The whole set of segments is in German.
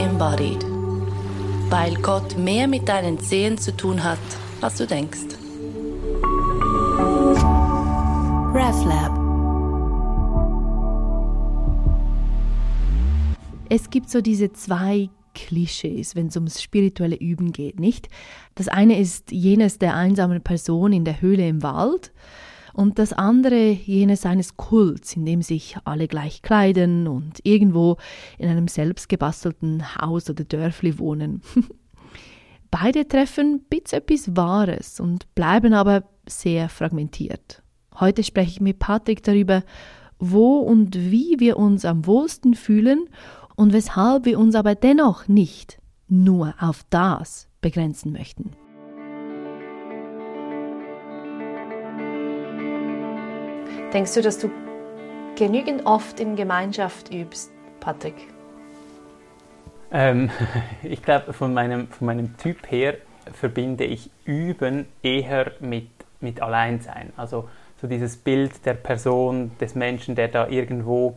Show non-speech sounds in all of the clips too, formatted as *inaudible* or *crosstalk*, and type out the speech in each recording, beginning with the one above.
embodied. Weil Gott mehr mit deinen Zehen zu tun hat, als du denkst. RefLab Es gibt so diese zwei Klischees, wenn es ums spirituelle Üben geht, nicht? Das eine ist jenes der einsamen Person in der Höhle im Wald und das andere jenes eines Kults, in dem sich alle gleich kleiden und irgendwo in einem selbstgebastelten Haus oder Dörfli wohnen. *laughs* Beide treffen bits etwas Wahres und bleiben aber sehr fragmentiert. Heute spreche ich mit Patrick darüber, wo und wie wir uns am wohlsten fühlen und weshalb wir uns aber dennoch nicht nur auf das begrenzen möchten. Denkst du, dass du genügend oft in Gemeinschaft übst, Patrick? Ähm, *laughs* ich glaube, von meinem, von meinem Typ her verbinde ich Üben eher mit, mit Alleinsein. Also so dieses Bild der Person, des Menschen, der da irgendwo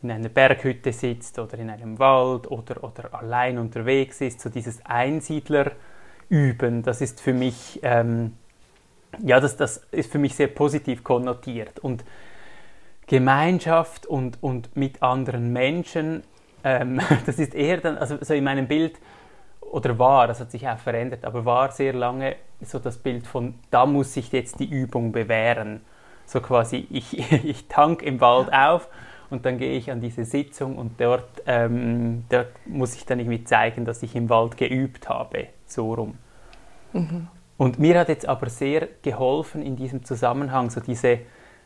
in einer Berghütte sitzt oder in einem Wald oder, oder allein unterwegs ist, so dieses Einsiedler-Üben, das ist für mich ähm, ja, das, das ist für mich sehr positiv konnotiert. Und Gemeinschaft und, und mit anderen Menschen, ähm, *laughs* das ist eher dann, also so in meinem Bild, oder war, das hat sich auch verändert, aber war sehr lange so das Bild von, da muss sich jetzt die Übung bewähren. So quasi, ich, *laughs* ich tank im Wald auf und dann gehe ich an diese Sitzung und dort, ähm, dort muss ich dann irgendwie zeigen, dass ich im Wald geübt habe, so rum. Mhm. Und mir hat jetzt aber sehr geholfen in diesem Zusammenhang so diese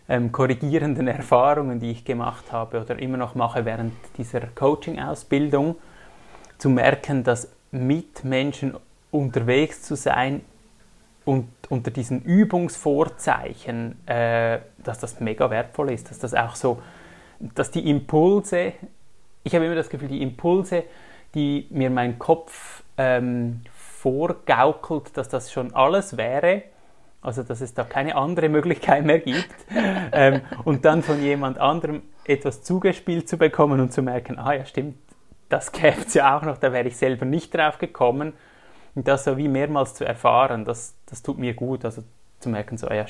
ähm, korrigierenden Erfahrungen, die ich gemacht habe oder immer noch mache während dieser Coaching-Ausbildung, zu merken, dass mit Menschen unterwegs zu sein und unter diesen Übungsvorzeichen, äh, dass das mega wertvoll ist, dass das auch so, dass die Impulse, ich habe immer das Gefühl, die Impulse, die mir mein Kopf ähm, vorgaukelt, dass das schon alles wäre, also dass es da keine andere Möglichkeit mehr gibt, *laughs* ähm, und dann von jemand anderem etwas zugespielt zu bekommen und zu merken, ah ja stimmt, das gäbe es ja auch noch, da wäre ich selber nicht drauf gekommen. Und das so wie mehrmals zu erfahren, das, das tut mir gut, also zu merken, so, ja,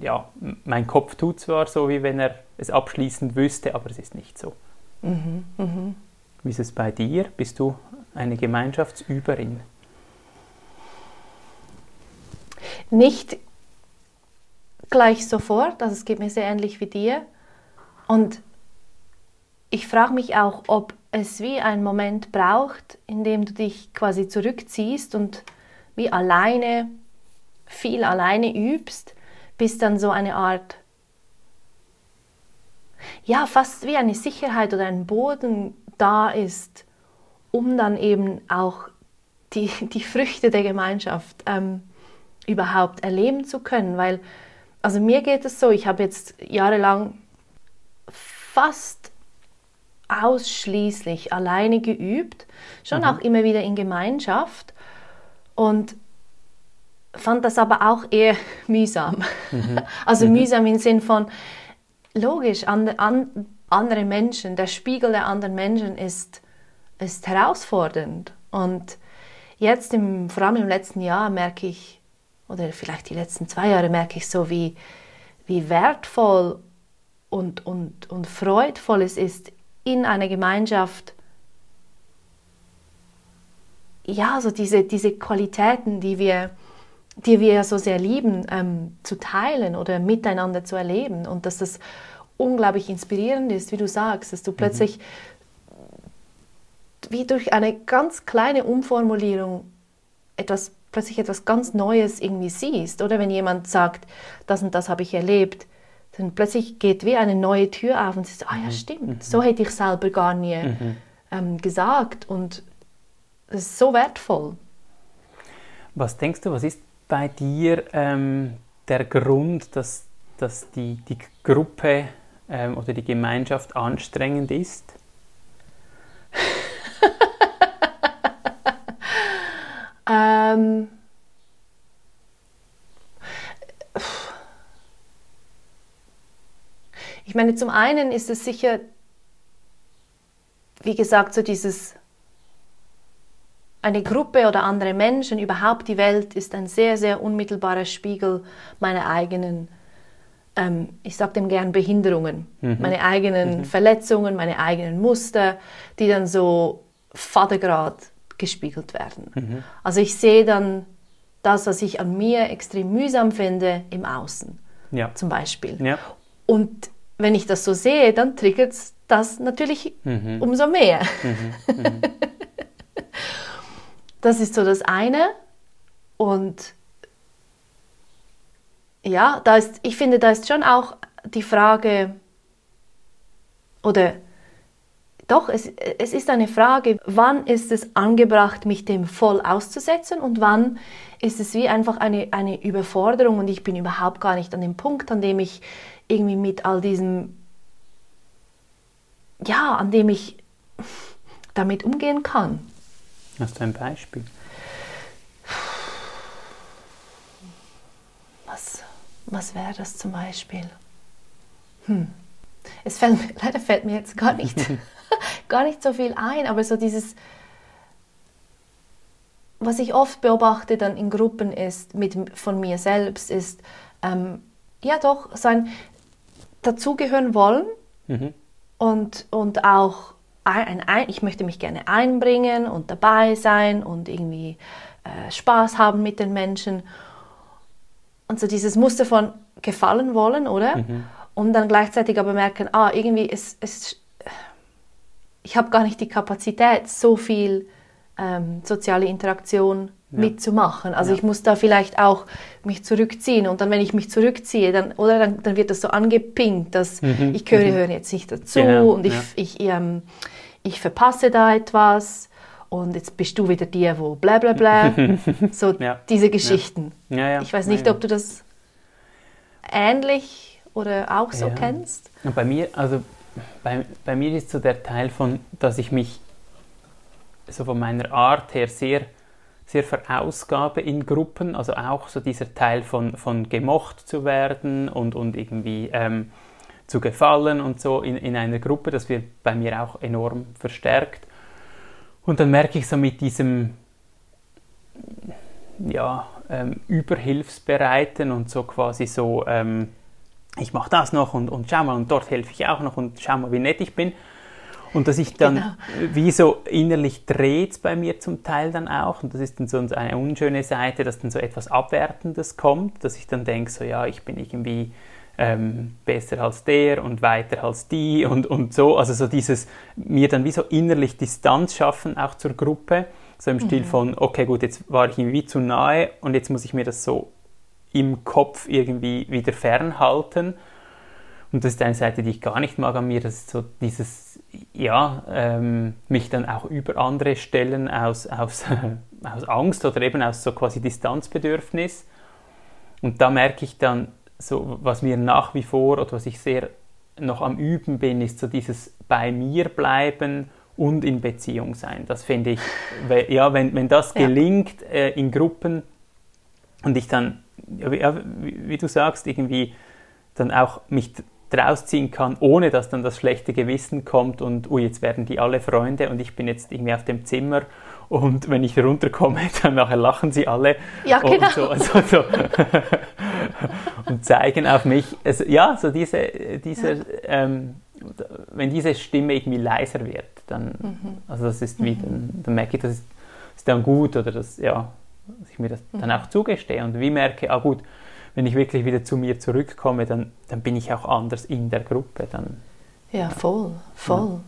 ja, mein Kopf tut zwar so, wie wenn er es abschließend wüsste, aber es ist nicht so. Mhm, mh. Wie ist es bei dir? Bist du eine Gemeinschaftsüberin? Nicht gleich sofort, also es geht mir sehr ähnlich wie dir. Und ich frage mich auch, ob es wie einen Moment braucht, in dem du dich quasi zurückziehst und wie alleine, viel alleine übst, bis dann so eine Art, ja, fast wie eine Sicherheit oder ein Boden da ist, um dann eben auch die, die Früchte der Gemeinschaft ähm, überhaupt erleben zu können. Weil, also mir geht es so, ich habe jetzt jahrelang fast ausschließlich alleine geübt, schon mhm. auch immer wieder in Gemeinschaft und fand das aber auch eher *laughs* mühsam. Mhm. *laughs* Also mhm. mühsam im Sinn von, logisch, an, an, andere Menschen, der Spiegel der anderen Menschen ist, ist herausfordernd. Und jetzt, im, vor allem im letzten Jahr, merke ich, oder vielleicht die letzten zwei Jahre merke ich so, wie, wie wertvoll und, und, und freudvoll es ist, in einer Gemeinschaft ja, so diese, diese Qualitäten, die wir, die wir so sehr lieben, ähm, zu teilen oder miteinander zu erleben. Und dass das unglaublich inspirierend ist, wie du sagst, dass du mhm. plötzlich wie durch eine ganz kleine Umformulierung etwas plötzlich etwas ganz Neues irgendwie siehst. Oder wenn jemand sagt, das und das habe ich erlebt, dann plötzlich geht wie eine neue Tür auf und siehst, ah ja, mhm. stimmt, mhm. so hätte ich selber gar nie mhm. ähm, gesagt. Und das ist so wertvoll. Was denkst du, was ist bei dir ähm, der Grund, dass, dass die, die Gruppe ähm, oder die Gemeinschaft anstrengend ist? *laughs* Ähm, ich meine, zum einen ist es sicher, wie gesagt, so dieses eine Gruppe oder andere Menschen, überhaupt die Welt, ist ein sehr, sehr unmittelbarer Spiegel meiner eigenen, ähm, ich sage dem gern Behinderungen, mhm. meine eigenen mhm. Verletzungen, meine eigenen Muster, die dann so Vatergrad gespiegelt werden. Mhm. Also ich sehe dann das, was ich an mir extrem mühsam finde, im Außen. Ja. Zum Beispiel. Ja. Und wenn ich das so sehe, dann triggert das natürlich mhm. umso mehr. Mhm. Mhm. *laughs* das ist so das eine. Und ja, da ist, ich finde, da ist schon auch die Frage, oder doch, es, es ist eine Frage, wann ist es angebracht, mich dem voll auszusetzen und wann ist es wie einfach eine, eine Überforderung und ich bin überhaupt gar nicht an dem Punkt, an dem ich irgendwie mit all diesem, ja, an dem ich damit umgehen kann. Hast du ein Beispiel? Was, was wäre das zum Beispiel? Hm. Es fällt, *laughs* leider fällt mir jetzt gar nicht, *laughs* *laughs* gar nicht so viel ein, aber so dieses, was ich oft beobachte dann in Gruppen ist, mit, von mir selbst, ist, ähm, ja doch, sein dazugehören wollen mhm. und, und auch ein, ein, ich möchte mich gerne einbringen und dabei sein und irgendwie äh, Spaß haben mit den Menschen. Und so dieses Muster von gefallen wollen, oder? Mhm. Und dann gleichzeitig aber merken, ah, irgendwie ist es, ich habe gar nicht die Kapazität, so viel ähm, soziale Interaktion ja. mitzumachen. Also ja. ich muss da vielleicht auch mich zurückziehen und dann, wenn ich mich zurückziehe, dann, oder dann, dann wird das so angepinkt, dass mhm. ich höre, mhm. höre jetzt nicht dazu genau. und ich, ja. ich, ähm, ich verpasse da etwas und jetzt bist du wieder die, wo bla bla bla. *laughs* so diese Geschichten. Ich weiß nicht, ob du das ähnlich oder auch so kennst. Und bei mir, also bei, bei mir ist so der Teil von, dass ich mich so von meiner Art her sehr, sehr verausgabe in Gruppen, also auch so dieser Teil von, von gemocht zu werden und, und irgendwie ähm, zu gefallen und so in, in einer Gruppe, das wird bei mir auch enorm verstärkt. Und dann merke ich so mit diesem ja, ähm, Überhilfsbereiten und so quasi so, ähm, ich mache das noch und, und schau mal, und dort helfe ich auch noch und schau mal, wie nett ich bin. Und dass ich dann genau. wie so innerlich dreht bei mir zum Teil dann auch. Und das ist dann so eine unschöne Seite, dass dann so etwas Abwertendes kommt, dass ich dann denke, so ja, ich bin irgendwie ähm, besser als der und weiter als die und, und so. Also so dieses mir dann wie so innerlich Distanz schaffen, auch zur Gruppe. So im mhm. Stil von, okay, gut, jetzt war ich irgendwie zu nahe und jetzt muss ich mir das so im Kopf irgendwie wieder fernhalten. Und das ist eine Seite, die ich gar nicht mag an mir, das ist so dieses, ja, ähm, mich dann auch über andere stellen aus, aus, *laughs* aus Angst oder eben aus so quasi Distanzbedürfnis. Und da merke ich dann, so, was mir nach wie vor oder was ich sehr noch am Üben bin, ist so dieses bei mir bleiben und in Beziehung sein. Das finde ich, ja, wenn, wenn das gelingt äh, in Gruppen und ich dann, ja, wie, wie, du sagst, irgendwie dann auch mich draus ziehen kann, ohne dass dann das schlechte Gewissen kommt und, ui, jetzt werden die alle Freunde und ich bin jetzt irgendwie auf dem Zimmer und wenn ich runterkomme, *laughs* dann nachher lachen sie alle. Ja, genau. Und, so, also, so *laughs* und zeigen auf mich. Also, ja, so diese, diese ja. ähm, wenn diese Stimme irgendwie leiser wird, dann, mhm. also das ist wie, mhm. dann, dann, merke ich, das ist, ist, dann gut oder das, ja, dass ich mir das mhm. dann auch zugestehe und wie merke, ah gut, wenn ich wirklich wieder zu mir zurückkomme, dann, dann bin ich auch anders in der Gruppe. Dann, ja, voll, voll. Ja.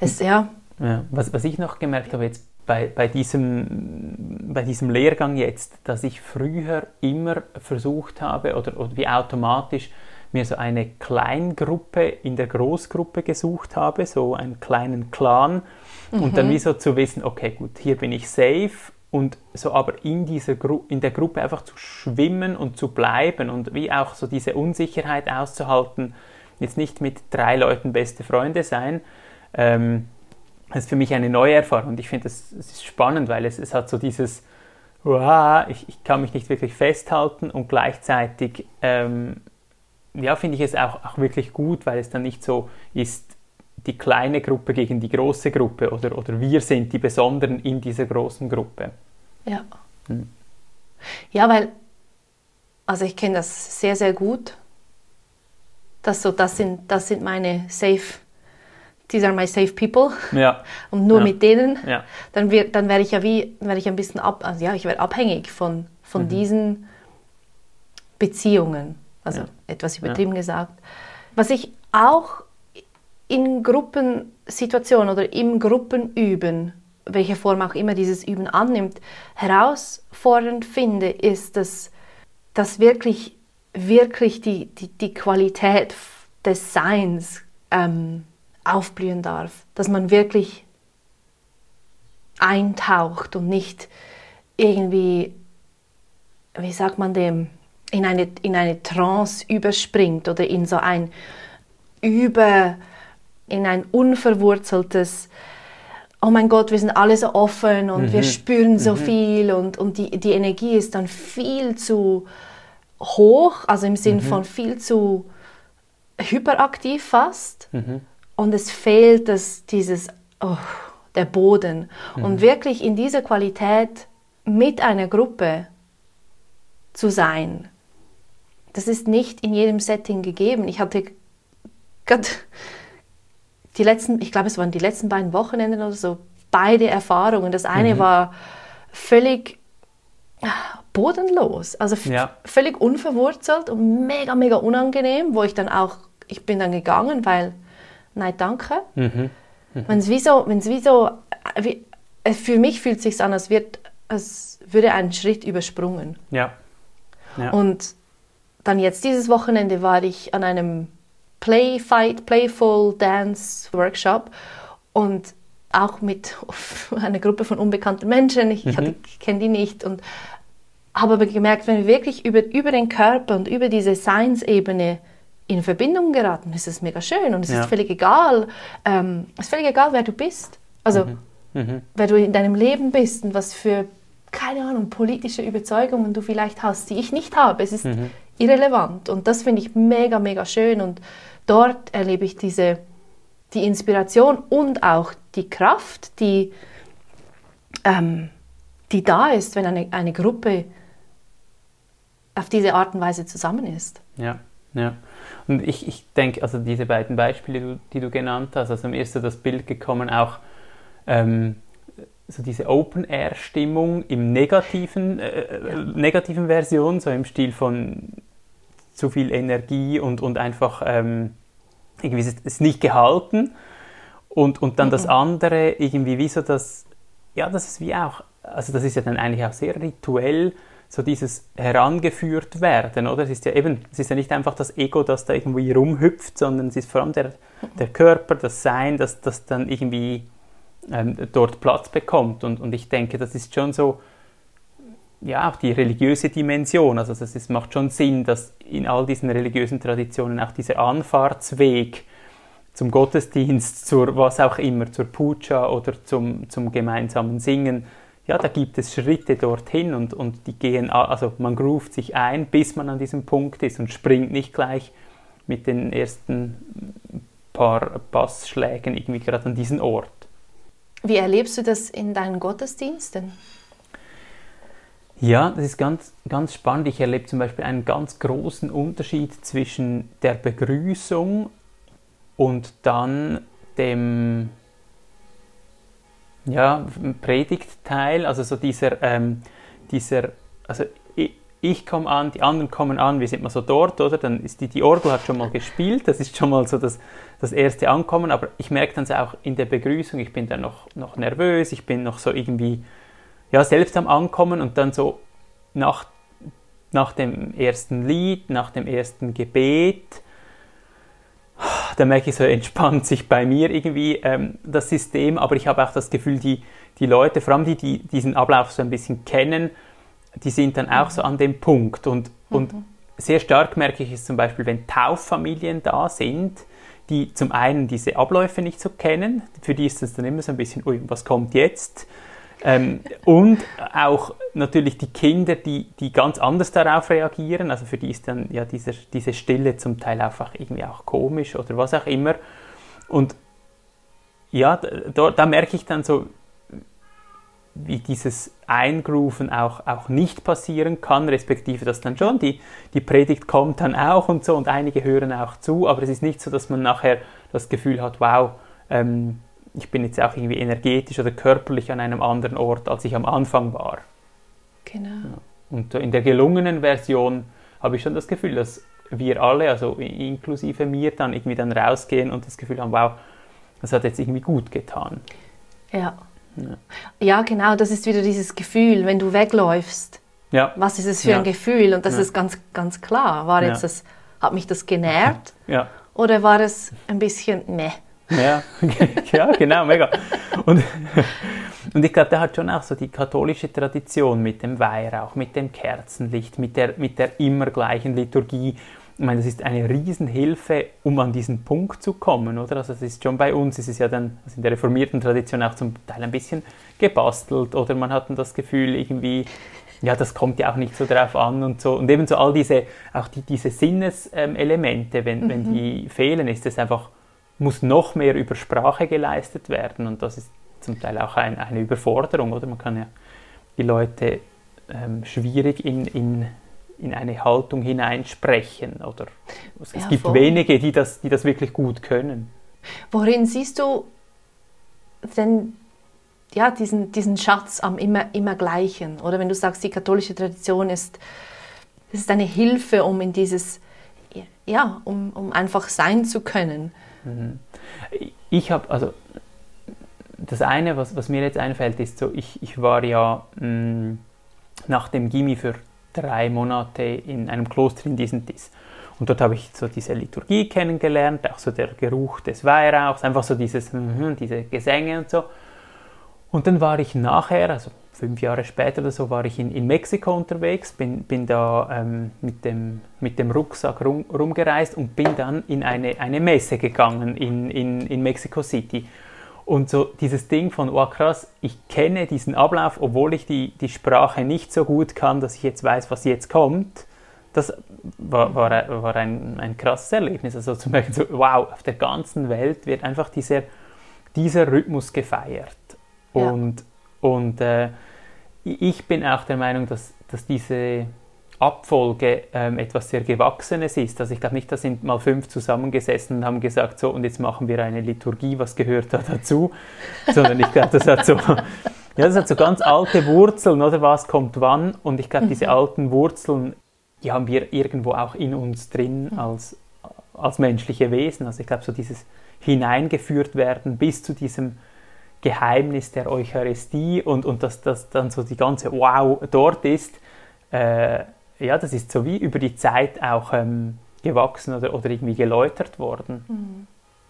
Es, ja. ja. Was, was ich noch gemerkt habe jetzt bei, bei, diesem, bei diesem Lehrgang jetzt, dass ich früher immer versucht habe oder, oder wie automatisch mir so eine Kleingruppe in der Großgruppe gesucht habe, so einen kleinen Clan mhm. und dann mhm. wie so zu wissen, okay gut, hier bin ich safe und so aber in, dieser Gru in der Gruppe einfach zu schwimmen und zu bleiben und wie auch so diese Unsicherheit auszuhalten, jetzt nicht mit drei Leuten beste Freunde sein, ähm, ist für mich eine neue Erfahrung. Und ich finde es ist spannend, weil es, es hat so dieses, wow, ich, ich kann mich nicht wirklich festhalten. Und gleichzeitig ähm, ja, finde ich es auch, auch wirklich gut, weil es dann nicht so ist, die kleine Gruppe gegen die große Gruppe oder, oder wir sind die Besonderen in dieser großen Gruppe. Ja. Hm. Ja, weil, also ich kenne das sehr, sehr gut. Das, so, das, sind, das sind meine Safe, these are my safe people. Ja. *laughs* Und nur ja. mit denen, ja. dann, dann werde ich ja wie, werde ich ein bisschen ab, also ja, ich werde abhängig von, von mhm. diesen Beziehungen. Also ja. etwas übertrieben gesagt. Was ich auch in Gruppensituationen oder im Gruppenüben, welche Form auch immer dieses Üben annimmt, herausfordernd finde, ist, dass, dass wirklich, wirklich die, die, die Qualität des Seins ähm, aufblühen darf. Dass man wirklich eintaucht und nicht irgendwie, wie sagt man dem, in eine, in eine Trance überspringt oder in so ein über, in ein unverwurzeltes, oh mein Gott, wir sind alle so offen und mhm. wir spüren so mhm. viel und, und die, die Energie ist dann viel zu hoch, also im Sinn mhm. von viel zu hyperaktiv fast mhm. und es fehlt das, dieses, oh, der Boden. Und mhm. wirklich in dieser Qualität mit einer Gruppe zu sein, das ist nicht in jedem Setting gegeben. Ich hatte gerade die letzten, ich glaube, es waren die letzten beiden Wochenenden oder so, beide Erfahrungen. Das eine mhm. war völlig bodenlos, also ja. völlig unverwurzelt und mega, mega unangenehm, wo ich dann auch, ich bin dann gegangen, weil, nein, danke. Mhm. Mhm. Wenn es wie so, wenn es wie so, wie, für mich fühlt es sich an, als, wird, als würde ein Schritt übersprungen. Ja. ja. Und dann jetzt dieses Wochenende war ich an einem Play, Fight, Playful Dance Workshop und auch mit *laughs* einer Gruppe von unbekannten Menschen. Ich, mhm. ich kenne die nicht und habe aber gemerkt, wenn wir wirklich über, über den Körper und über diese Seinsebene in Verbindung geraten, ist es mega schön und es ja. ist völlig egal, ähm, es ist völlig egal, wer du bist. Also, mhm. Mhm. wer du in deinem Leben bist und was für, keine Ahnung, politische Überzeugungen du vielleicht hast, die ich nicht habe. Es ist mhm irrelevant. Und das finde ich mega, mega schön. Und dort erlebe ich diese, die Inspiration und auch die Kraft, die, ähm, die da ist, wenn eine, eine Gruppe auf diese Art und Weise zusammen ist. Ja, ja. Und ich, ich denke, also diese beiden Beispiele, die du, genannt hast, also mir ist so das Bild gekommen, auch ähm, so diese Open-Air-Stimmung im negativen, äh, ja. negativen Version, so im Stil von zu viel Energie und, und einfach ähm, irgendwie ist es nicht gehalten. Und, und dann mhm. das andere, irgendwie wie so das, ja, das ist wie auch, also das ist ja dann eigentlich auch sehr rituell, so dieses herangeführt werden, oder? Es ist ja eben, es ist ja nicht einfach das Ego, das da irgendwie rumhüpft, sondern es ist vor allem der, der Körper, das Sein, das, das dann irgendwie ähm, dort Platz bekommt. Und, und ich denke, das ist schon so, ja, auch die religiöse Dimension. Also es macht schon Sinn, dass in all diesen religiösen Traditionen auch dieser Anfahrtsweg zum Gottesdienst, zur was auch immer, zur Puja oder zum, zum gemeinsamen Singen, ja, da gibt es Schritte dorthin und, und die gehen, also man groovt sich ein, bis man an diesem Punkt ist und springt nicht gleich mit den ersten paar Bassschlägen irgendwie gerade an diesen Ort. Wie erlebst du das in deinen Gottesdiensten? Ja, das ist ganz, ganz spannend. Ich erlebe zum Beispiel einen ganz großen Unterschied zwischen der Begrüßung und dann dem ja, Predigtteil, also so dieser, ähm, dieser also ich, ich komme an, die anderen kommen an, wir sind mal so dort, oder? Dann ist die, die Orgel hat schon mal gespielt, das ist schon mal so das, das erste Ankommen, aber ich merke dann auch in der Begrüßung, ich bin dann noch, noch nervös, ich bin noch so irgendwie ja, selbst am Ankommen und dann so nach, nach dem ersten Lied, nach dem ersten Gebet, da merke ich so, entspannt sich bei mir irgendwie ähm, das System, aber ich habe auch das Gefühl, die, die Leute, vor allem die, die diesen Ablauf so ein bisschen kennen, die sind dann auch so an dem Punkt. Und, mhm. und sehr stark merke ich es zum Beispiel, wenn Tauffamilien da sind, die zum einen diese Abläufe nicht so kennen, für die ist es dann immer so ein bisschen, ui, was kommt jetzt? Ähm, und auch natürlich die Kinder, die, die ganz anders darauf reagieren. Also für die ist dann ja dieser, diese Stille zum Teil einfach irgendwie auch komisch oder was auch immer. Und ja, da, da merke ich dann so, wie dieses Eingrooven auch, auch nicht passieren kann, respektive dass dann schon die, die Predigt kommt dann auch und so und einige hören auch zu, aber es ist nicht so, dass man nachher das Gefühl hat, wow, ähm, ich bin jetzt auch irgendwie energetisch oder körperlich an einem anderen Ort, als ich am Anfang war. Genau. Und in der gelungenen Version habe ich schon das Gefühl, dass wir alle, also inklusive mir, dann irgendwie dann rausgehen und das Gefühl haben, wow, das hat jetzt irgendwie gut getan. Ja. Ja. ja, genau, das ist wieder dieses Gefühl, wenn du wegläufst. Ja. Was ist es für ja. ein Gefühl? Und das ja. ist ganz, ganz klar. War jetzt das, hat mich das genährt? *laughs* Ja. Oder war es ein bisschen meh? Ja, *laughs* ja genau, mega. Und, und ich glaube, der hat schon auch so die katholische Tradition mit dem Weihrauch, mit dem Kerzenlicht, mit der, mit der immer gleichen Liturgie. Ich meine, das ist eine Riesenhilfe, um an diesen Punkt zu kommen, oder? Also es ist schon bei uns, es ist ja dann also in der reformierten Tradition auch zum Teil ein bisschen gebastelt oder man hat dann das Gefühl irgendwie, ja, das kommt ja auch nicht so drauf an und so. Und ebenso all diese, auch die, diese Sinneselemente, wenn, mhm. wenn die fehlen, ist es einfach muss noch mehr über Sprache geleistet werden und das ist zum Teil auch ein, eine Überforderung, oder? Man kann ja die Leute ähm, schwierig in, in, in eine Haltung hineinsprechen oder es, ja, gibt voll. wenige, die das, die das wirklich gut können. Worin siehst du denn ja, diesen, diesen Schatz am immer, immer Gleichen? Oder wenn du sagst, die katholische Tradition ist, ist eine Hilfe, um in dieses, ja, um, um einfach sein zu können. Mhm. Ich habe, also das eine, was, was mir jetzt einfällt, ist so, ich, ich war ja mh, mm, nach dem Gimmi für drei Monate in einem Kloster in Disentis. Und dort habe ich so diese Liturgie kennengelernt, auch so der Geruch des Weihrauchs, einfach so dieses, mh, diese Gesänge und so. Und dann war ich nachher, also fünf Jahre später oder so, war ich in, in Mexiko unterwegs, bin, bin da ähm, mit, dem, mit dem Rucksack rum, rumgereist und bin dann in eine, eine Messe gegangen in, in, in Mexico City. Und so dieses Ding von, oh krass, ich kenne diesen Ablauf, obwohl ich die, die Sprache nicht so gut kann, dass ich jetzt weiß, was jetzt kommt, das war, war, war ein, ein krasses Erlebnis. Also zum Beispiel so, wow, auf der ganzen Welt wird einfach dieser, dieser Rhythmus gefeiert. Und, ja. und äh, ich bin auch der Meinung, dass, dass diese Abfolge ähm, etwas sehr Gewachsenes ist. Also ich glaube nicht, da sind mal fünf zusammengesessen und haben gesagt, so und jetzt machen wir eine Liturgie, was gehört da dazu, *laughs* sondern ich glaube, das hat so, ja, das hat so ganz alte Wurzeln, oder was kommt wann und ich glaube, diese mhm. alten Wurzeln, die haben wir irgendwo auch in uns drin mhm. als, als menschliche Wesen. Also ich glaube, so dieses hineingeführt werden bis zu diesem Geheimnis der Eucharistie und, und dass das dann so die ganze Wow dort ist, äh, ja, das ist so wie über die Zeit auch ähm, gewachsen oder, oder irgendwie geläutert worden.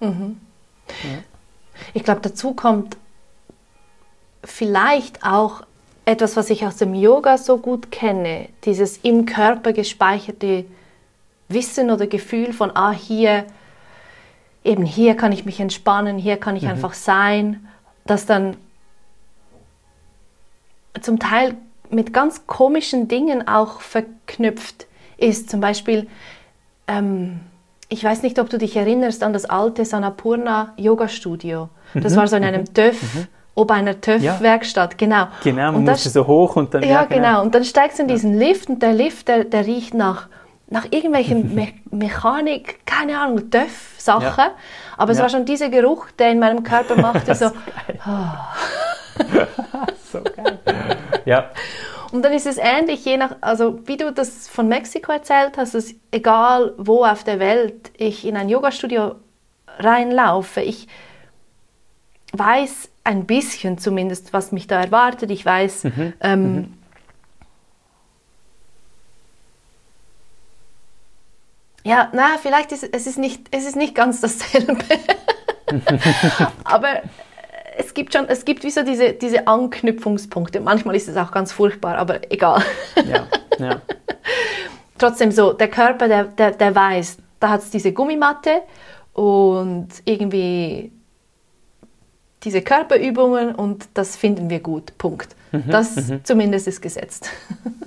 Mhm. Mhm. Ja. Ich glaube, dazu kommt vielleicht auch etwas, was ich aus dem Yoga so gut kenne, dieses im Körper gespeicherte Wissen oder Gefühl von, ah, hier, eben hier kann ich mich entspannen, hier kann ich mhm. einfach sein das dann zum Teil mit ganz komischen Dingen auch verknüpft ist. Zum Beispiel, ähm, ich weiß nicht, ob du dich erinnerst an das alte Sanapurna Yoga Studio. Das mhm. war so in einem mhm. TÜV, mhm. ob einer TÜV-Werkstatt, ja. genau. Genau, man musste so hoch und dann... Ja, ja genau. genau. Und dann steigst du in diesen Lift und der Lift, der, der riecht nach, nach irgendwelchen *laughs* Me Mechanik, keine Ahnung, TÜV-Sachen. Ja. Aber es ja. war schon dieser Geruch, der in meinem Körper *laughs* machte so. *laughs* so geil. Ja. Und dann ist es ähnlich, je nach, also wie du das von Mexiko erzählt hast, ist egal wo auf der Welt ich in ein Yoga-Studio reinlaufe, ich weiß ein bisschen zumindest, was mich da erwartet. Ich weiß, mhm. Ähm, mhm. Ja, na, vielleicht ist es ist nicht, es ist nicht ganz dasselbe. *laughs* Aber es gibt schon, es gibt wie so diese, diese Anknüpfungspunkte. Manchmal ist es auch ganz furchtbar, aber egal. Ja, ja. *laughs* Trotzdem so, der Körper, der, der, der weiß, da hat es diese Gummimatte und irgendwie diese Körperübungen und das finden wir gut. Punkt. Mhm, das mhm. zumindest ist gesetzt.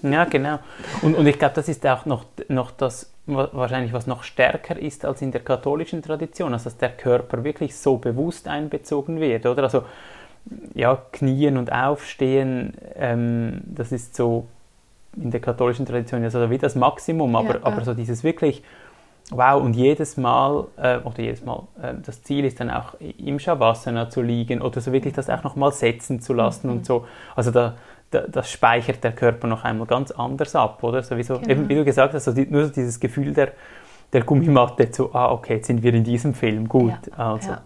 ja, genau. Und, und ich glaube, das ist auch noch, noch das wahrscheinlich was noch stärker ist als in der katholischen Tradition, also dass der Körper wirklich so bewusst einbezogen wird, oder? Also ja, knien und aufstehen, ähm, das ist so in der katholischen Tradition ja so wie das Maximum, aber, ja, aber so dieses wirklich, wow, und jedes Mal, äh, oder jedes Mal, äh, das Ziel ist dann auch im Shavasana zu liegen oder so wirklich das auch nochmal setzen zu lassen mhm. und so. Also da, das speichert der Körper noch einmal ganz anders ab, oder? Sowieso, genau. eben wie du gesagt hast, also die, nur so dieses Gefühl der, der Gummimatte, so, ah, okay, jetzt sind wir in diesem Film, gut. Ja, also. Ja.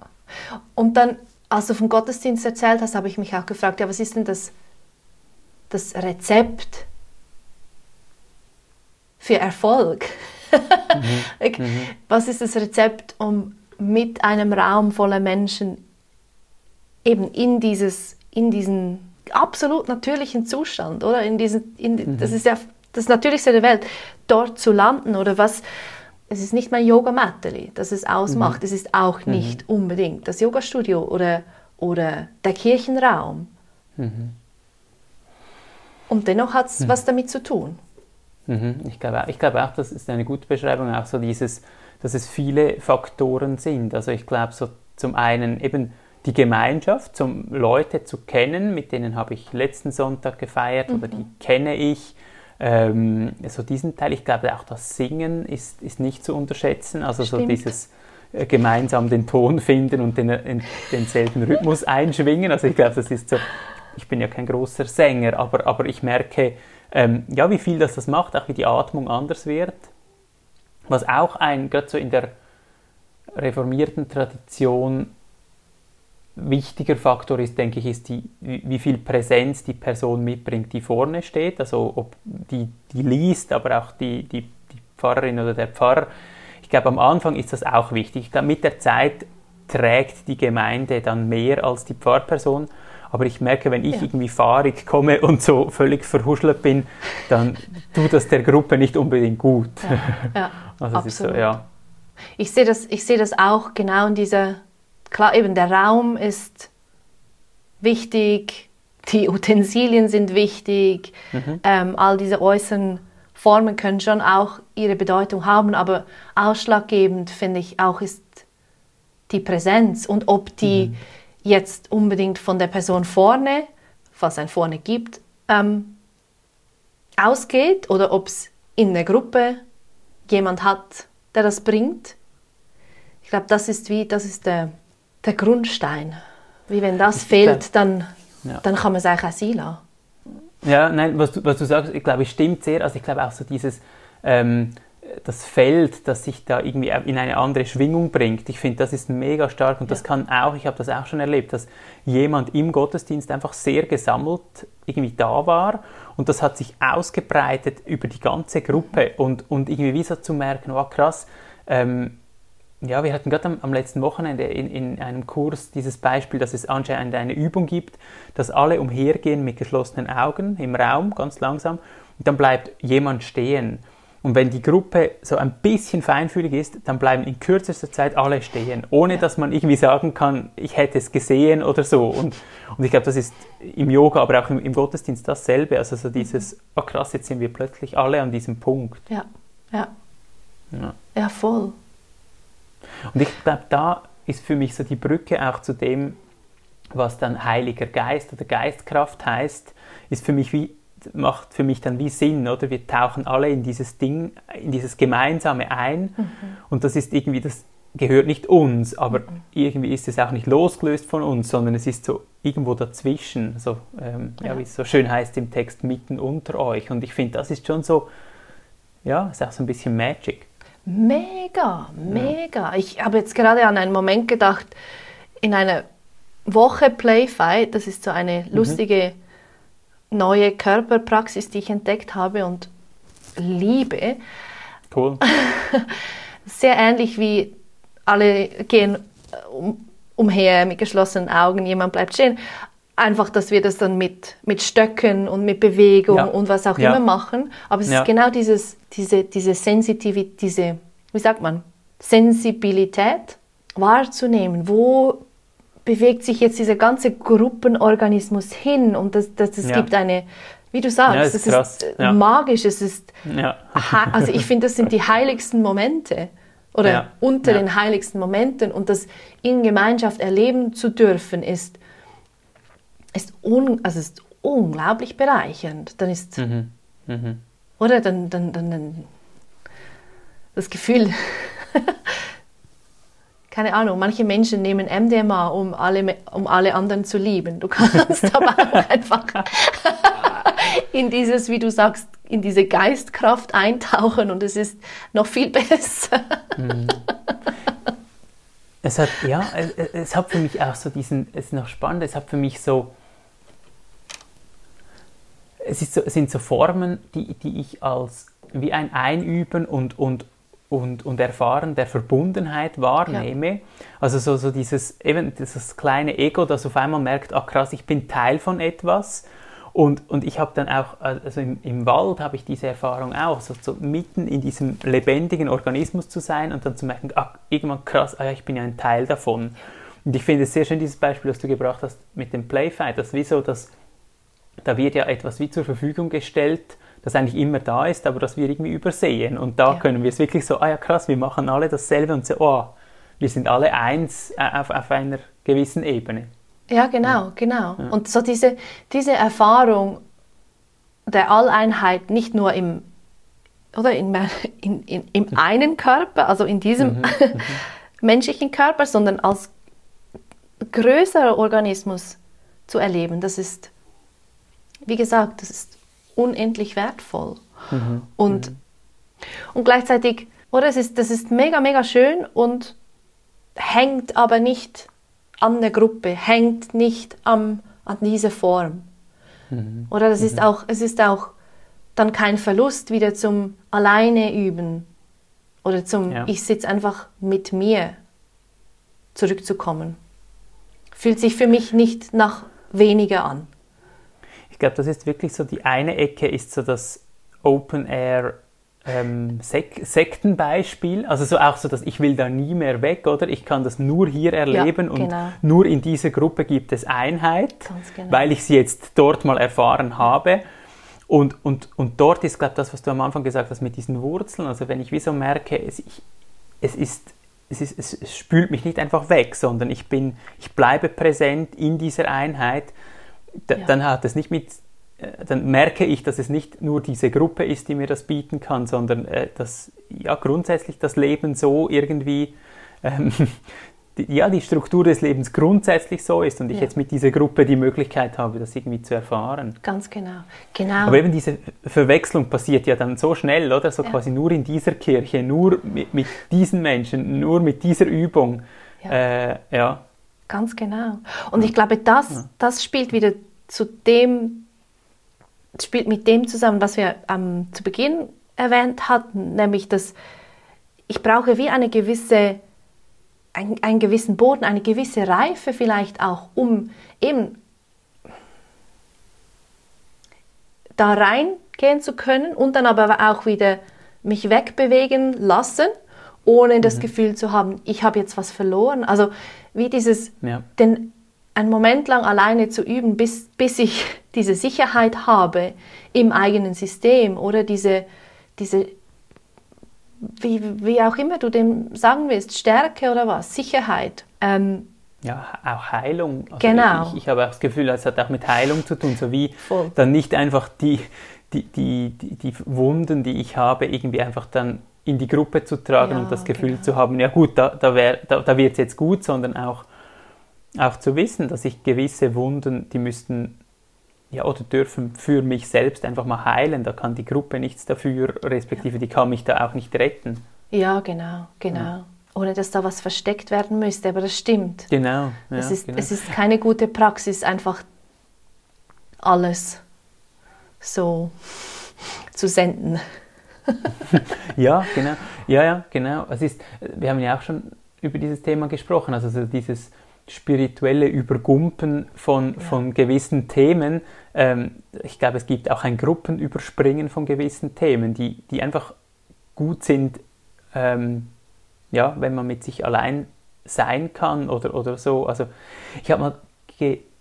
Und dann, als du vom Gottesdienst erzählt hast, habe ich mich auch gefragt, ja, was ist denn das, das Rezept für Erfolg? Mhm. *laughs* mhm. Was ist das Rezept, um mit einem Raum voller Menschen eben in, dieses, in diesen absolut natürlichen Zustand, oder? In diesen, in, mhm. Das ist ja das Natürlichste der Welt, dort zu landen oder was. Es ist nicht mein Yoga-Matteli, das es ausmacht. Mhm. Es ist auch mhm. nicht unbedingt das Yoga-Studio oder, oder der Kirchenraum. Mhm. Und dennoch hat es mhm. was damit zu tun. Mhm. Ich glaube, ich glaube auch, das ist eine gute Beschreibung, auch so dieses, dass es viele Faktoren sind. Also ich glaube so zum einen eben die Gemeinschaft, um Leute zu kennen, mit denen habe ich letzten Sonntag gefeiert mhm. oder die kenne ich. Ähm, so diesen Teil, ich glaube auch das Singen ist, ist nicht zu unterschätzen, also Stimmt. so dieses äh, gemeinsam den Ton finden und den, den, denselben Rhythmus *laughs* einschwingen. Also ich glaube, das ist so, ich bin ja kein großer Sänger, aber, aber ich merke, ähm, ja, wie viel das das macht, auch wie die Atmung anders wird. Was auch ein, gerade so in der reformierten Tradition wichtiger Faktor ist, denke ich, ist die, wie viel Präsenz die Person mitbringt, die vorne steht. Also ob die, die liest, aber auch die, die, die Pfarrerin oder der Pfarrer. Ich glaube, am Anfang ist das auch wichtig. Ich glaube, mit der Zeit trägt die Gemeinde dann mehr als die Pfarrperson. Aber ich merke, wenn ich ja. irgendwie fahrig komme und so völlig verhuschelt bin, dann tut das der Gruppe nicht unbedingt gut. Ja, ja *laughs* also absolut. So, ja. Ich sehe das, ich sehe das auch genau in dieser Klar, eben der Raum ist wichtig, die Utensilien sind wichtig, mhm. ähm, all diese äußeren Formen können schon auch ihre Bedeutung haben, aber ausschlaggebend finde ich auch ist die Präsenz und ob die mhm. jetzt unbedingt von der Person vorne, falls ein vorne gibt, ähm, ausgeht oder ob es in der Gruppe jemand hat, der das bringt. Ich glaube, das ist wie, das ist der der Grundstein. Wie wenn das fehlt, dann, ja. dann kann man es eigentlich auch sein lassen. Ja, nein, was du, was du sagst, ich glaube, stimmt sehr. Also ich glaube auch so dieses, ähm, das Feld, das sich da irgendwie in eine andere Schwingung bringt. Ich finde, das ist mega stark und ja. das kann auch, ich habe das auch schon erlebt, dass jemand im Gottesdienst einfach sehr gesammelt irgendwie da war und das hat sich ausgebreitet über die ganze Gruppe und, und irgendwie wie so zu merken, oh krass, ähm, ja, wir hatten gerade am, am, letzten Wochenende in, in, einem Kurs dieses Beispiel, dass es anscheinend eine Übung gibt, dass alle umhergehen mit geschlossenen Augen im Raum, ganz langsam, und dann bleibt jemand stehen. Und wenn die Gruppe so ein bisschen feinfühlig ist, dann bleiben in kürzester Zeit alle stehen, ohne dass man irgendwie sagen kann, ich hätte es gesehen oder so. Und, und ich glaube, das ist im Yoga, aber auch im, im Gottesdienst dasselbe. Also so dieses, oh krass, jetzt sind wir plötzlich alle an diesem Punkt. Ja, ja. Ja, ja voll. Und ich glaube, da ist für mich so die Brücke auch zu dem, was dann Heiliger Geist oder Geistkraft heißt, ist für mich wie macht für mich dann wie Sinn, oder? Wir tauchen alle in dieses Ding, in dieses Gemeinsame ein mhm. und das ist irgendwie, das gehört nicht uns, aber mhm. irgendwie ist es auch nicht losgelöst von uns, sondern es ist so irgendwo dazwischen, so, ähm, ja. ja. wie es so schön heißt im Text, mitten unter euch. Und ich finde, das ist schon so, ja, ist auch so ein bisschen Magic. Mega, mega. Ich habe jetzt gerade an einen Moment gedacht, in einer Woche Playfight, das ist so eine mhm. lustige neue Körperpraxis, die ich entdeckt habe und liebe. Cool. *laughs* Sehr ähnlich wie alle gehen um, umher mit geschlossenen Augen, jemand bleibt stehen. Einfach, dass wir das dann mit, mit Stöcken und mit Bewegung ja. und was auch ja. immer machen. Aber es ja. ist genau dieses, diese, diese Sensitivität, diese, wie sagt man, Sensibilität wahrzunehmen. Wo bewegt sich jetzt dieser ganze Gruppenorganismus hin? Und das, das, das gibt eine wie du sagst, ist es ist ja. magisch, es ist, also ich finde, das sind die heiligsten Momente oder unter den heiligsten Momenten und das in Gemeinschaft erleben zu dürfen ist, ist, un, also ist unglaublich bereichernd. Dann ist, mhm. Mhm. oder dann, dann, dann, dann das Gefühl, *laughs* keine Ahnung, manche Menschen nehmen MDMA, um alle, um alle anderen zu lieben. Du *laughs* kannst aber auch einfach *laughs* in dieses, wie du sagst, in diese Geistkraft eintauchen und es ist noch viel besser. Mhm. Es hat, ja, es, es, hat für mich auch so diesen, es ist noch spannend, es hat für mich so, es, so, sind so Formen, die, die ich als wie ein Einüben und, und, und, und Erfahren der Verbundenheit wahrnehme. Ja. Also so, so dieses, eben dieses kleine Ego, das auf einmal merkt, ach krass, ich bin Teil von etwas und, und ich habe dann auch, also im, im Wald habe ich diese Erfahrung auch, so, so, mitten in diesem lebendigen Organismus zu sein und dann zu merken, ach, irgendwann krass, ah, ich bin ja ein Teil davon. Und ich finde es sehr schön, dieses Beispiel, das du gebracht hast mit dem Playfight, das wie so, dass da wird ja etwas wie zur Verfügung gestellt, das eigentlich immer da ist, aber das wir irgendwie übersehen. Und da ja. können wir es wirklich so, ah ja krass, wir machen alle dasselbe und so, oh, wir sind alle eins äh, auf, auf einer gewissen Ebene. Ja, genau, genau. Ja. Und so diese, diese Erfahrung der Alleinheit nicht nur im, oder in, *laughs* in, in, im einen Körper, also in diesem mhm. *laughs* Mhm. menschlichen Körper, sondern als größerer Organismus zu erleben, das ist, wie gesagt, das ist unendlich wertvoll. Mhm. Und, mhm. und gleichzeitig, oder es ist, das ist mega, mega schön und hängt aber nicht an der Gruppe, hängt nicht am, an dieser Form. Mhm. Oder das mhm. ist auch, es ist auch dann kein Verlust, wieder zum Alleine üben oder zum ja. Ich sitze einfach mit mir zurückzukommen. Fühlt sich für mich nicht nach weniger an. Ich glaube, das ist wirklich so, die eine Ecke ist so das Open Air ähm, Sek Sektenbeispiel, also so auch so, dass ich will da nie mehr weg, oder? Ich kann das nur hier erleben ja, genau. und nur in dieser Gruppe gibt es Einheit, genau. weil ich sie jetzt dort mal erfahren habe. Und, und, und dort ist, glaube ich, das, was du am Anfang gesagt hast mit diesen Wurzeln, also wenn ich wie so merke, es, ich, es ist es, ist, es, es spült mich nicht einfach weg, sondern ich bin, ich bleibe präsent in dieser Einheit, ja. dann hat es nicht mit äh, dann merke ich, dass es nicht nur diese Gruppe ist, die mir das bieten kann, sondern äh, dass ja grundsätzlich das Leben so irgendwie, ähm, *laughs* die, ja, die Struktur des Lebens grundsätzlich so ist und ich ja. jetzt mit dieser Gruppe die Möglichkeit habe, das irgendwie zu erfahren. Ganz genau. genau. Aber eben diese Verwechslung passiert ja dann so schnell, oder? So ja. quasi nur in dieser Kirche, nur mit, mit diesen Menschen, nur mit dieser Übung. Ja. Äh, ja. Ganz genau. Und ich glaube, das, das spielt wieder zu dem spielt mit dem zusammen, was wir ähm, zu Beginn erwähnt hatten, nämlich dass ich brauche wie eine gewisse, ein, einen gewissen Boden, eine gewisse Reife vielleicht auch, um eben da reingehen zu können und dann aber auch wieder mich wegbewegen lassen, ohne das mhm. Gefühl zu haben, ich habe jetzt was verloren. Also wie dieses, ja. den einen Moment lang alleine zu üben, bis, bis ich diese Sicherheit habe im eigenen System oder diese, diese wie, wie auch immer du dem sagen willst, Stärke oder was, Sicherheit. Ähm, ja, auch Heilung. Also genau. Ich, ich, habe auch das Gefühl, es hat auch mit Heilung zu tun, so wie Voll. dann nicht einfach die, die, die, die, die Wunden, die ich habe, irgendwie einfach dann in die Gruppe zu tragen ja, und das Gefühl genau. zu haben, ja gut, da, da, da, da wird es jetzt gut, sondern auch auch zu wissen, dass ich gewisse Wunden, die müssten ja, oder dürfen für mich selbst einfach mal heilen. Da kann die Gruppe nichts dafür, respektive die kann mich da auch nicht retten. Ja, genau, genau. Ja. Ohne dass da was versteckt werden müsste, aber das stimmt. Genau. Ja, es, ist, genau. es ist keine gute Praxis, einfach alles so zu senden. Ja, genau. Ja, ja, genau. Es ist, wir haben ja auch schon über dieses Thema gesprochen, also dieses spirituelle Übergumpen von, ja. von gewissen Themen. Ähm, ich glaube, es gibt auch ein Gruppenüberspringen von gewissen Themen, die, die einfach gut sind, ähm, ja, wenn man mit sich allein sein kann oder, oder so. Also ich habe mal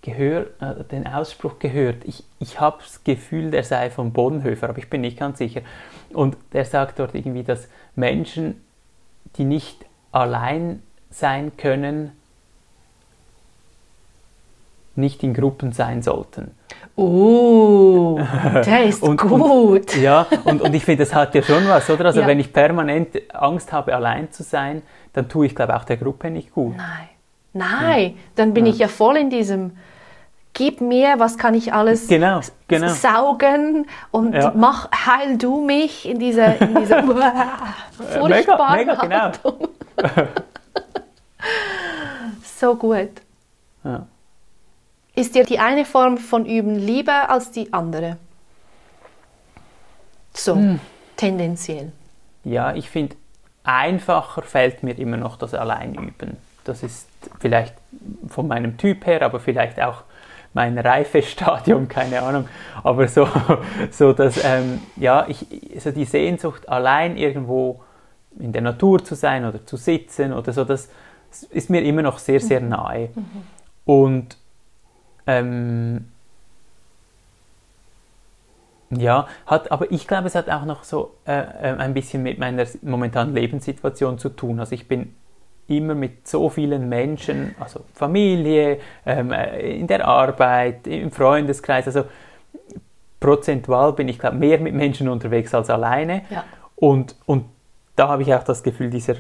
gehör, äh, den Ausspruch gehört. Ich, ich habe das Gefühl, der sei von Bonhoeffer, aber ich bin nicht ganz sicher. Und der sagt dort irgendwie, dass Menschen, die nicht allein sein können, nicht in Gruppen sein sollten. Oh, *laughs* der ist und, gut. Und, ja, und, und ich finde, das hat ja schon was, oder? Also ja. wenn ich permanent Angst habe, allein zu sein, dann tue ich, glaube ich, auch der Gruppe nicht gut. Nein, nein, ja. dann bin ja. ich ja voll in diesem gib mir, was kann ich alles genau, genau. saugen und ja. mach, heil du mich in dieser, in dieser *laughs* furchtbaren mega, mega, genau. *laughs* so gut. Ja. Ist dir die eine Form von Üben lieber als die andere? So, hm. tendenziell. Ja, ich finde, einfacher fällt mir immer noch das Alleinüben. Das ist vielleicht von meinem Typ her, aber vielleicht auch mein Reifestadium, keine Ahnung. Aber so, *laughs* so dass, ähm, ja, ich, so die Sehnsucht, allein irgendwo in der Natur zu sein oder zu sitzen oder so, das ist mir immer noch sehr, sehr mhm. nahe. Mhm. Und ähm, ja, hat, aber ich glaube, es hat auch noch so äh, äh, ein bisschen mit meiner momentanen Lebenssituation zu tun. Also ich bin immer mit so vielen Menschen, also Familie, ähm, äh, in der Arbeit, im Freundeskreis, also prozentual bin ich glaube mehr mit Menschen unterwegs als alleine. Ja. Und, und da habe ich auch das Gefühl, dieser,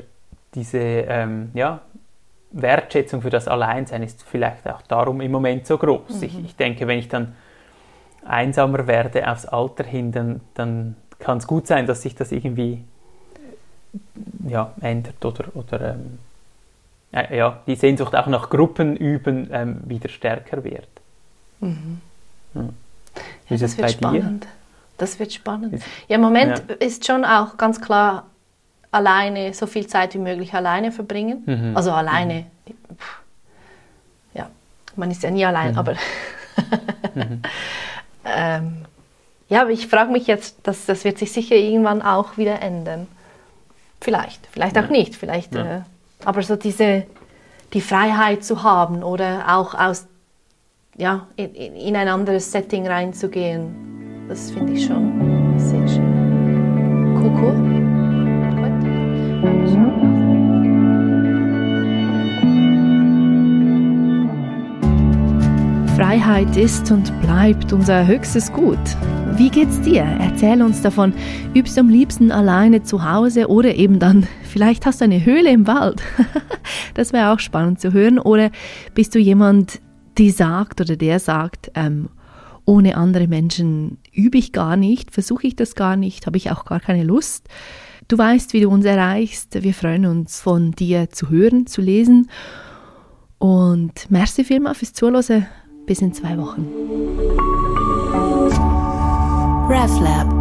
diese ähm, ja, Wertschätzung für das Alleinsein ist vielleicht auch darum im Moment so groß. Mhm. Ich, ich, denke, wenn ich dann einsamer werde aufs Alter hin, dann, dann kann es gut sein, dass sich das irgendwie ja, ändert oder, oder ähm, äh, ja, die Sehnsucht auch nach Gruppenüben ähm, wieder stärker wird. Mhm. Ja. Ja, das wird spannend. Dir? Das wird spannend. Ja, im Moment ja. ist schon auch ganz klar alleine, so viel Zeit wie möglich alleine verbringen. Mhm. Also alleine. Mhm. Ja, man ist ja nie allein, mhm. aber. *laughs* Mhm. *laughs* ähm, ja, aber ich frage mich jetzt, das, das wird sich sicher irgendwann auch wieder ändern. Vielleicht, vielleicht auch nicht. Vielleicht, äh, aber so diese, die Freiheit zu haben oder auch aus, ja, in, in ein anderes Setting reinzugehen, das finde ich schon sehr schön. Cool, cool. Freiheit ist und bleibt unser höchstes Gut. Wie geht's dir? Erzähl uns davon. Übst du am liebsten alleine zu Hause oder eben dann, vielleicht hast du eine Höhle im Wald. *laughs* das wäre auch spannend zu hören. Oder bist du jemand, die sagt oder der sagt, ähm, ohne andere Menschen übe ich gar nicht, versuche ich das gar nicht, habe ich auch gar keine Lust. Du weißt, wie du uns erreichst. Wir freuen uns, von dir zu hören, zu lesen. Und merci vielmals fürs Zuhören. Bis in zwei Wochen. RefLab